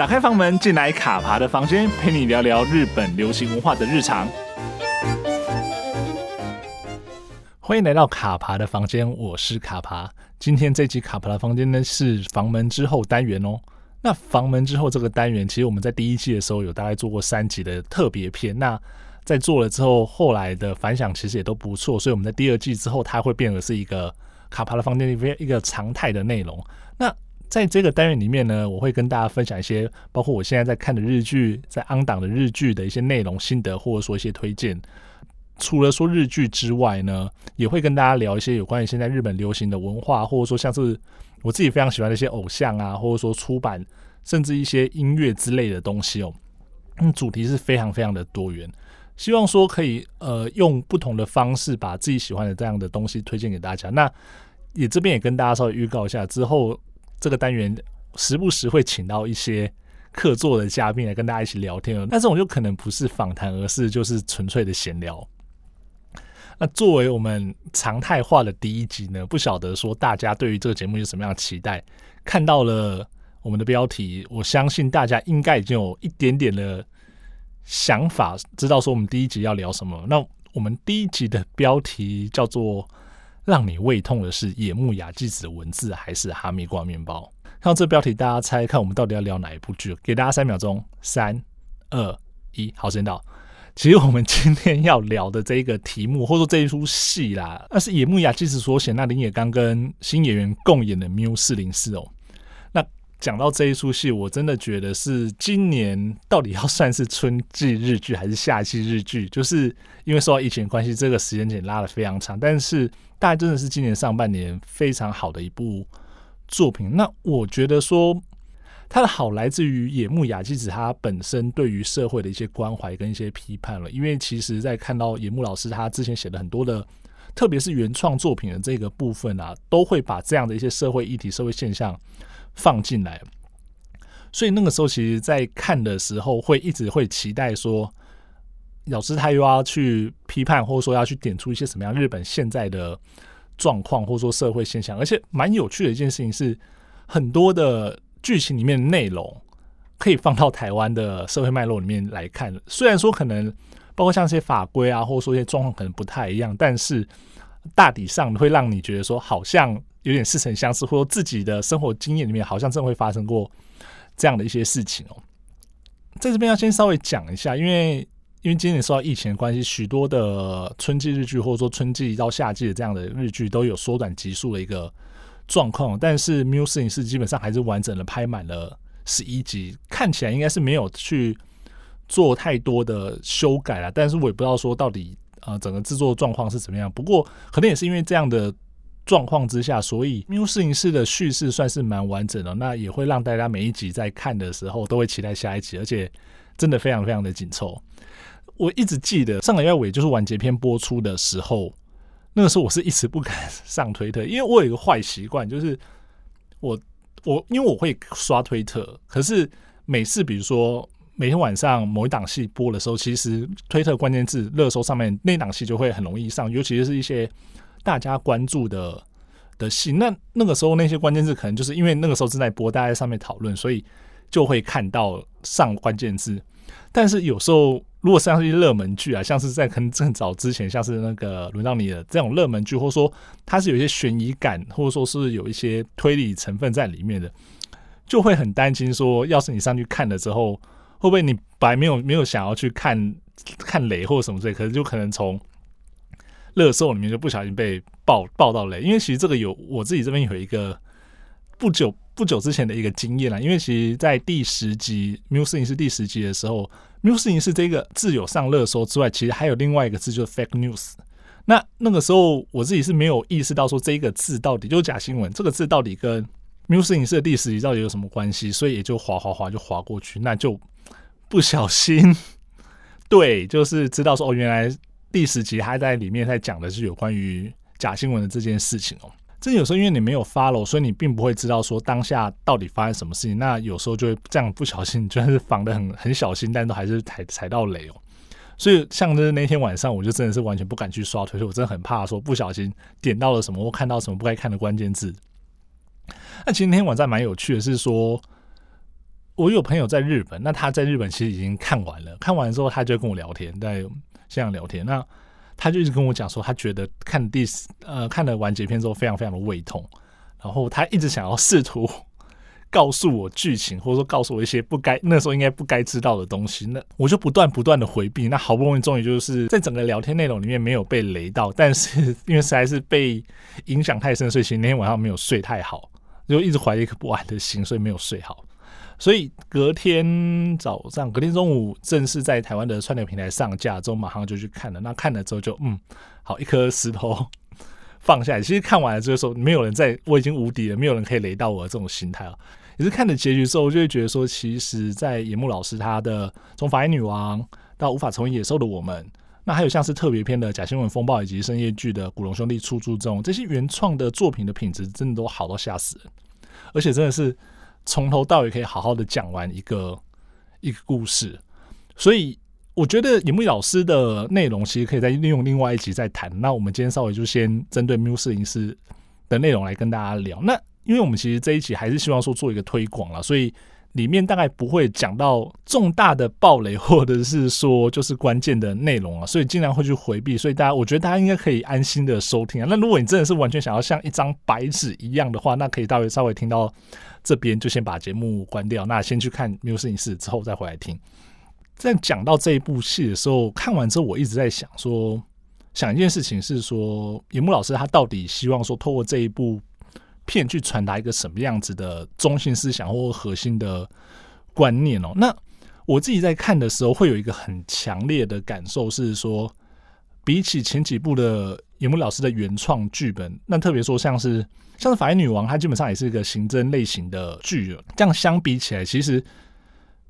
打开房门，进来卡爬的房间，陪你聊聊日本流行文化的日常。欢迎来到卡爬的房间，我是卡爬。今天这集卡爬的房间呢，是房门之后单元哦。那房门之后这个单元，其实我们在第一季的时候有大概做过三集的特别篇。那在做了之后，后来的反响其实也都不错，所以我们在第二季之后，它会变得是一个卡爬的房间里面一个常态的内容。那在这个单元里面呢，我会跟大家分享一些包括我现在在看的日剧，在安档的日剧的一些内容心得，或者说一些推荐。除了说日剧之外呢，也会跟大家聊一些有关于现在日本流行的文化，或者说像是我自己非常喜欢的一些偶像啊，或者说出版，甚至一些音乐之类的东西哦。嗯，主题是非常非常的多元，希望说可以呃用不同的方式把自己喜欢的这样的东西推荐给大家。那也这边也跟大家稍微预告一下，之后这个单元时不时会请到一些客座的嘉宾来跟大家一起聊天哦。那这种就可能不是访谈，而是就是纯粹的闲聊。那作为我们常态化的第一集呢，不晓得说大家对于这个节目有什么样的期待？看到了我们的标题，我相信大家应该已经有一点点的想法，知道说我们第一集要聊什么。那我们第一集的标题叫做“让你胃痛的是野木雅纪子的文字，还是哈密瓜面包？”看到这标题，大家猜看我们到底要聊哪一部剧？给大家三秒钟，三、二、一，好，时间到。其实我们今天要聊的这一个题目，或者说这一出戏啦，那是野木雅纪子所写，那林野刚跟新演员共演的《缪四零四》哦。讲到这一出戏，我真的觉得是今年到底要算是春季日剧还是夏季日剧？就是因为受到疫情关系，这个时间点拉得非常长，但是大概真的是今年上半年非常好的一部作品。那我觉得说。它的好来自于野木雅纪子他本身对于社会的一些关怀跟一些批判了，因为其实，在看到野木老师他之前写的很多的，特别是原创作品的这个部分啊，都会把这样的一些社会议题、社会现象放进来。所以那个时候，其实，在看的时候，会一直会期待说，老师他又要去批判，或者说要去点出一些什么样日本现在的状况，或者说社会现象。而且蛮有趣的一件事情是，很多的。剧情里面内容可以放到台湾的社会脉络里面来看，虽然说可能包括像一些法规啊，或者说一些状况可能不太一样，但是大体上会让你觉得说好像有点似曾相识，或者自己的生活经验里面好像真的会发生过这样的一些事情哦。在这边要先稍微讲一下，因为因为今年受到疫情的关系，许多的春季日剧或者说春季到夏季的这样的日剧都有缩短集数的一个。状况，但是《缪四零四》基本上还是完整的拍满了十一集，看起来应该是没有去做太多的修改了。但是我也不知道说到底、呃，整个制作状况是怎么样。不过可能也是因为这样的状况之下，所以《缪四零四》的叙事算是蛮完整的。那也会让大家每一集在看的时候都会期待下一集，而且真的非常非常的紧凑。我一直记得上个月尾就是完结篇播出的时候。那个时候我是一直不敢 上推特，因为我有一个坏习惯，就是我我因为我会刷推特，可是每次比如说每天晚上某一档戏播的时候，其实推特关键字热搜上面那档戏就会很容易上，尤其是一些大家关注的的戏。那那个时候那些关键字可能就是因为那个时候正在播，大家在上面讨论，所以就会看到上关键字。但是有时候。如果像是一些热门剧啊，像是在可能更早之前，像是那个轮到你的这种热门剧，或者说它是有一些悬疑感，或者说是有一些推理成分在里面的，就会很担心说，要是你上去看了之后，会不会你本来没有没有想要去看看雷或者什么之类，可是就可能从热搜里面就不小心被爆爆到雷，因为其实这个有我自己这边有一个不久不久之前的一个经验啦，因为其实在第十集《缪四零四》第十集的时候。缪四零四这个字有上热搜之外，其实还有另外一个字就是 fake news。那那个时候我自己是没有意识到说这一个字到底就是假新闻，这个字到底跟缪四零四的第十集到底有什么关系，所以也就滑滑滑就滑过去，那就不小心 对，就是知道说哦，原来第十集还在里面在讲的是有关于假新闻的这件事情哦。这有时候因为你没有 follow，所以你并不会知道说当下到底发生什么事情。那有时候就会这样不小心，就算是防得很很小心，但都还是踩踩到雷哦。所以像是那天晚上，我就真的是完全不敢去刷推特，我真的很怕说不小心点到了什么或看到什么不该看的关键字。那其实那天晚上蛮有趣的，是说我有朋友在日本，那他在日本其实已经看完了，看完之后他就跟我聊天，在线上聊天。那他就一直跟我讲说，他觉得看第呃看了完结篇之后，非常非常的胃痛，然后他一直想要试图。告诉我剧情，或者说告诉我一些不该那时候应该不该知道的东西，那我就不断不断的回避。那好不容易，终于就是在整个聊天内容里面没有被雷到，但是因为实在是被影响太深，所以其实那天晚上没有睡太好，就一直怀着一颗不安的心，所以没有睡好。所以隔天早上，隔天中午正式在台湾的串流平台上架之后，马上就去看了。那看了之后就嗯，好，一颗石头放下来。其实看完了之后说，没有人在，我已经无敌了，没有人可以雷到我这种心态了。也是看了结局之后，我就会觉得说，其实，在野木老师他的从法医女王到无法成为野兽的我们，那还有像是特别篇的假新闻风暴以及深夜剧的古龙兄弟出租中，这些原创的作品的品质真的都好到吓死人，而且真的是从头到尾可以好好的讲完一个一个故事，所以我觉得尹木老师的内容其实可以再利用另外一集再谈。那我们今天稍微就先针对缪四零四的内容来跟大家聊。那因为我们其实这一期还是希望说做一个推广了，所以里面大概不会讲到重大的暴雷或者是说就是关键的内容啊，所以尽量会去回避。所以大家，我觉得大家应该可以安心的收听啊。那如果你真的是完全想要像一张白纸一样的话，那可以大约稍微听到这边就先把节目关掉，那先去看《缪四零四》之后再回来听。在讲到这一部戏的时候，看完之后我一直在想说，想一件事情是说，野木老师他到底希望说透过这一部。片去传达一个什么样子的中心思想或核心的观念哦？那我自己在看的时候，会有一个很强烈的感受是说，比起前几部的野木老师的原创剧本，那特别说像是像是《法医女王》，它基本上也是一个刑侦类型的剧。这样相比起来，其实《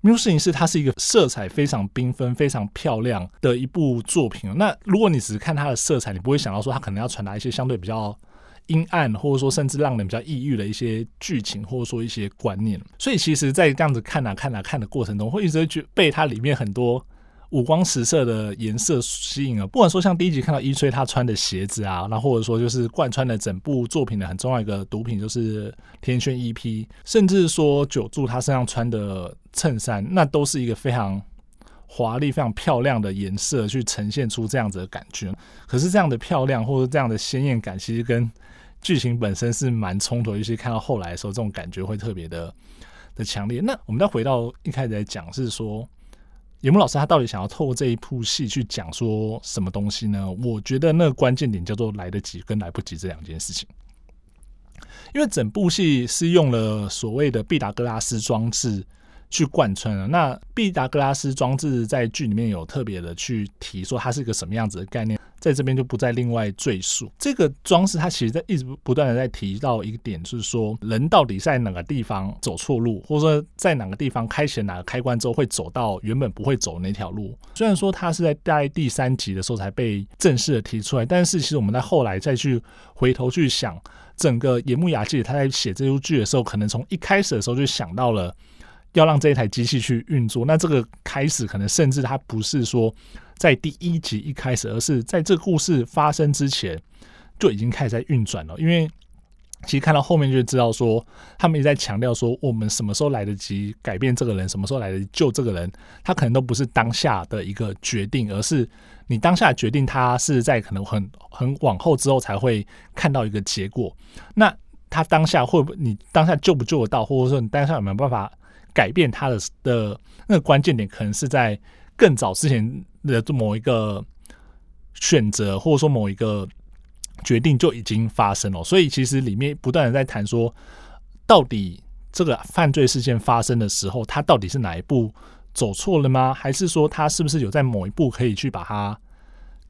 缪四零四》它是一个色彩非常缤纷、非常漂亮的一部作品。那如果你只是看它的色彩，你不会想到说它可能要传达一些相对比较。阴暗，或者说甚至让人比较抑郁的一些剧情，或者说一些观念，所以其实，在这样子看啊看啊看的过程中，会一直觉被它里面很多五光十色的颜色吸引了。不管说像第一集看到伊吹他穿的鞋子啊，那或者说就是贯穿的整部作品的很重要一个毒品就是天萱 EP，甚至说久住他身上穿的衬衫，那都是一个非常华丽、非常漂亮的颜色去呈现出这样子的感觉。可是这样的漂亮或者这样的鲜艳感，其实跟剧情本身是蛮冲突，尤其看到后来的时候，这种感觉会特别的的强烈。那我们再回到一开始来讲，是说野木老师他到底想要透过这一部戏去讲说什么东西呢？我觉得那个关键点叫做来得及跟来不及这两件事情。因为整部戏是用了所谓的毕达哥拉斯装置去贯穿了。那毕达哥拉斯装置在剧里面有特别的去提说它是一个什么样子的概念。在这边就不再另外赘述。这个装置它其实在一直不断的在提到一个点，就是说人到底在哪个地方走错路，或者说在哪个地方开启哪个开关之后会走到原本不会走那条路。虽然说它是在在第三集的时候才被正式的提出来，但是其实我们在后来再去回头去想，整个野木雅纪他在写这部剧的时候，可能从一开始的时候就想到了要让这一台机器去运作。那这个开始可能甚至它不是说。在第一集一开始，而是在这故事发生之前就已经开始在运转了。因为其实看到后面就知道说，他们也在强调说，我们什么时候来得及改变这个人，什么时候来得及救这个人，他可能都不是当下的一个决定，而是你当下决定，他是在可能很很往后之后才会看到一个结果。那他当下会不会，你当下救不救得到，或者说你当下有没有办法改变他的的那个关键点，可能是在更早之前。的某一个选择，或者说某一个决定就已经发生了，所以其实里面不断的在谈说，到底这个犯罪事件发生的时候，他到底是哪一步走错了吗？还是说他是不是有在某一步可以去把它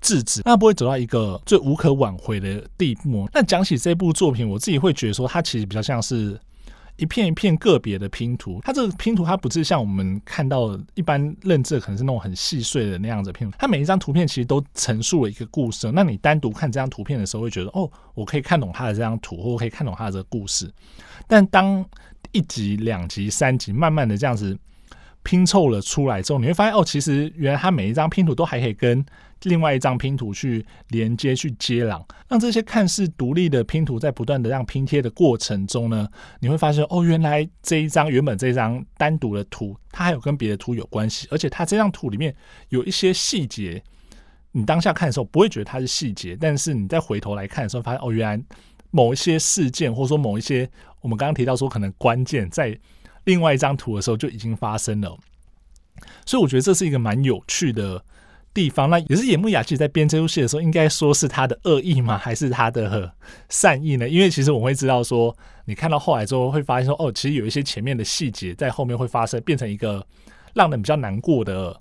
制止？那不会走到一个最无可挽回的地步。那讲起这部作品，我自己会觉得说，它其实比较像是。一片一片个别的拼图，它这个拼图它不是像我们看到一般认知可能是那种很细碎的那样子拼图，它每一张图片其实都陈述了一个故事。那你单独看这张图片的时候，会觉得哦，我可以看懂它的这张图，或我可以看懂它的这个故事。但当一集、两集、三集慢慢的这样子拼凑了出来之后，你会发现哦，其实原来它每一张拼图都还可以跟另外一张拼图去连接、去接壤，让这些看似独立的拼图在不断的让拼贴的过程中呢，你会发现哦，原来这一张原本这张单独的图，它还有跟别的图有关系，而且它这张图里面有一些细节，你当下看的时候不会觉得它是细节，但是你再回头来看的时候，发现哦，原来某一些事件或者说某一些我们刚刚提到说可能关键在另外一张图的时候就已经发生了，所以我觉得这是一个蛮有趣的。地方，那也是野木雅纪在编这部戏的时候，应该说是他的恶意吗？还是他的善意呢？因为其实我们会知道说，你看到后来之后会发现说，哦，其实有一些前面的细节在后面会发生，变成一个让人比较难过的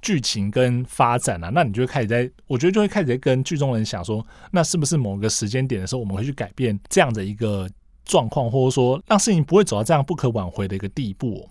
剧情跟发展啊。那你就会开始在，我觉得就会开始在跟剧中人想说，那是不是某个时间点的时候，我们会去改变这样的一个状况，或者说让事情不会走到这样不可挽回的一个地步。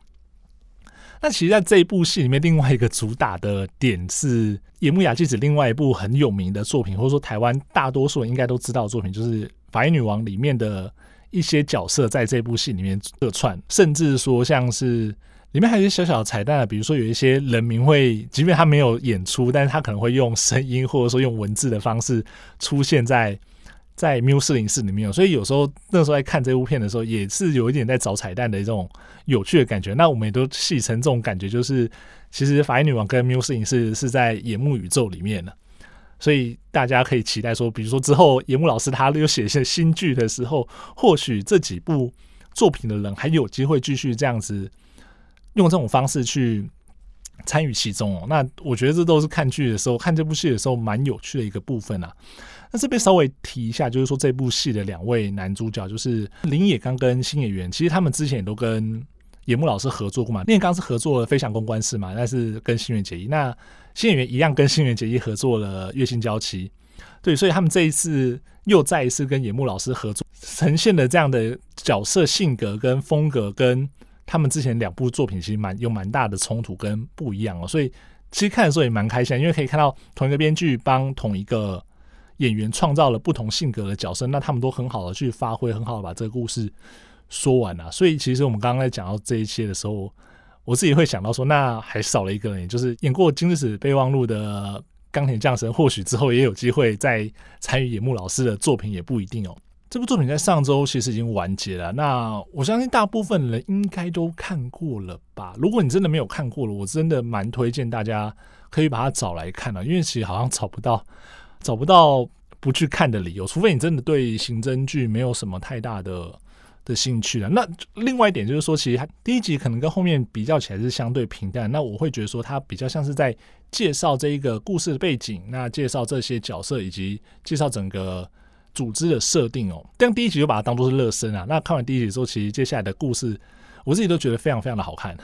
那其实，在这一部戏里面，另外一个主打的点是野木雅纪子另外一部很有名的作品，或者说台湾大多数人应该都知道的作品，就是《法医女王》里面的一些角色在这部戏里面客串，甚至说像是里面还有一些小小的彩蛋，比如说有一些人名会，即便他没有演出，但是他可能会用声音或者说用文字的方式出现在。在缪斯林市里面，所以有时候那时候在看这部片的时候，也是有一点在找彩蛋的这种有趣的感觉。那我们也都戏称这种感觉，就是其实法医女王跟缪斯林市是在野木宇宙里面的，所以大家可以期待说，比如说之后野木老师他又写一些新剧的时候，或许这几部作品的人还有机会继续这样子用这种方式去参与其中哦。那我觉得这都是看剧的时候，看这部戏的时候蛮有趣的一个部分啊。那这边稍微提一下，就是说这部戏的两位男主角就是林野刚跟新演员，其实他们之前也都跟野木老师合作过嘛。林野刚是合作了《飞翔公关室》嘛，那是跟新垣结衣。那新演员一样跟新垣结衣合作了《月薪娇妻》。对，所以他们这一次又再一次跟野木老师合作，呈现的这样的角色性格跟风格，跟他们之前两部作品其实蛮有蛮大的冲突跟不一样哦。所以其实看的时候也蛮开心，因为可以看到同一个编剧帮同一个。演员创造了不同性格的角色，那他们都很好的去发挥，很好的把这个故事说完了啊。所以其实我们刚刚在讲到这一切的时候，我自己会想到说，那还少了一个人，就是演过《金枝备忘录》的钢铁匠神，或许之后也有机会再参与野木老师的作品，也不一定哦。这部作品在上周其实已经完结了，那我相信大部分人应该都看过了吧？如果你真的没有看过了，我真的蛮推荐大家可以把它找来看的，因为其实好像找不到。找不到不去看的理由，除非你真的对刑侦剧没有什么太大的的兴趣了。那另外一点就是说，其实第一集可能跟后面比较起来是相对平淡。那我会觉得说，它比较像是在介绍这一个故事的背景，那介绍这些角色以及介绍整个组织的设定哦。但第一集就把它当做是热身啊。那看完第一集之后，其实接下来的故事，我自己都觉得非常非常的好看。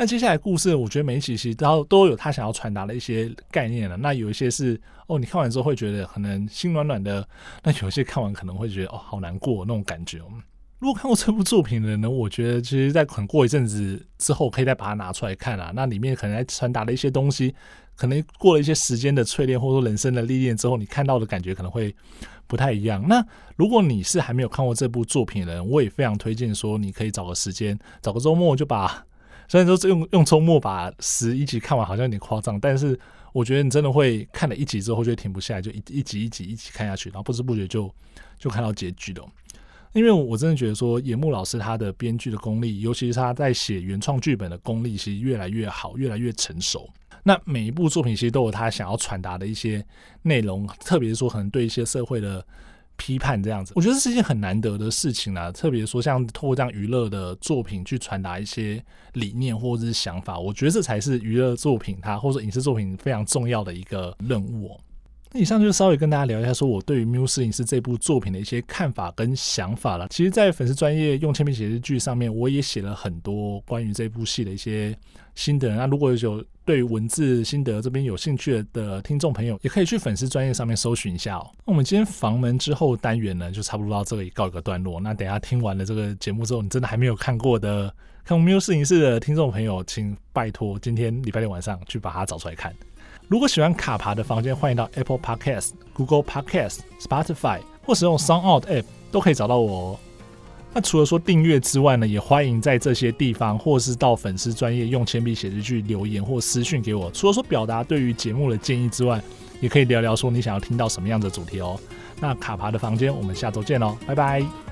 那接下来故事，我觉得每一集其实都都有他想要传达的一些概念了。那有一些是哦，你看完之后会觉得可能心暖暖的；那有些看完可能会觉得哦，好难过那种感觉。如果看过这部作品的人呢，我觉得其实在可能过一阵子之后，可以再把它拿出来看啊。那里面可能还传达了一些东西，可能过了一些时间的淬炼，或者说人生的历练之后，你看到的感觉可能会不太一样。那如果你是还没有看过这部作品的人，我也非常推荐说，你可以找个时间，找个周末就把。虽然说用用周末把十一集看完好像有点夸张，但是我觉得你真的会看了一集之后就停不下来，就一一集一集一集看下去，然后不知不觉就就看到结局了。因为我真的觉得说野木老师他的编剧的功力，尤其是他在写原创剧本的功力，其实越来越好，越来越成熟。那每一部作品其实都有他想要传达的一些内容，特别是说可能对一些社会的。批判这样子，我觉得这是一件很难得的事情啦。特别说，像透过这样娱乐的作品去传达一些理念或者是想法，我觉得这才是娱乐作品它或者影视作品非常重要的一个任务。那以上就稍微跟大家聊一下，说我对于《缪斯影视》这部作品的一些看法跟想法了。其实，在粉丝专业用铅笔写日剧上面，我也写了很多关于这部戏的一些心得。那如果有对于文字心得这边有兴趣的听众朋友，也可以去粉丝专业上面搜寻一下哦。那我们今天房门之后单元呢，就差不多到这里告一个段落。那等下听完了这个节目之后，你真的还没有看过的看过《缪斯影视》的听众朋友，请拜托今天礼拜六晚上去把它找出来看。如果喜欢卡爬的房间，欢迎到 Apple Podcast、Google Podcast、Spotify 或使用 Sound App 都可以找到我哦。那除了说订阅之外呢，也欢迎在这些地方，或是到粉丝专业用铅笔写日记留言或私讯给我。除了说表达对于节目的建议之外，也可以聊聊说你想要听到什么样的主题哦。那卡爬的房间，我们下周见喽，拜拜。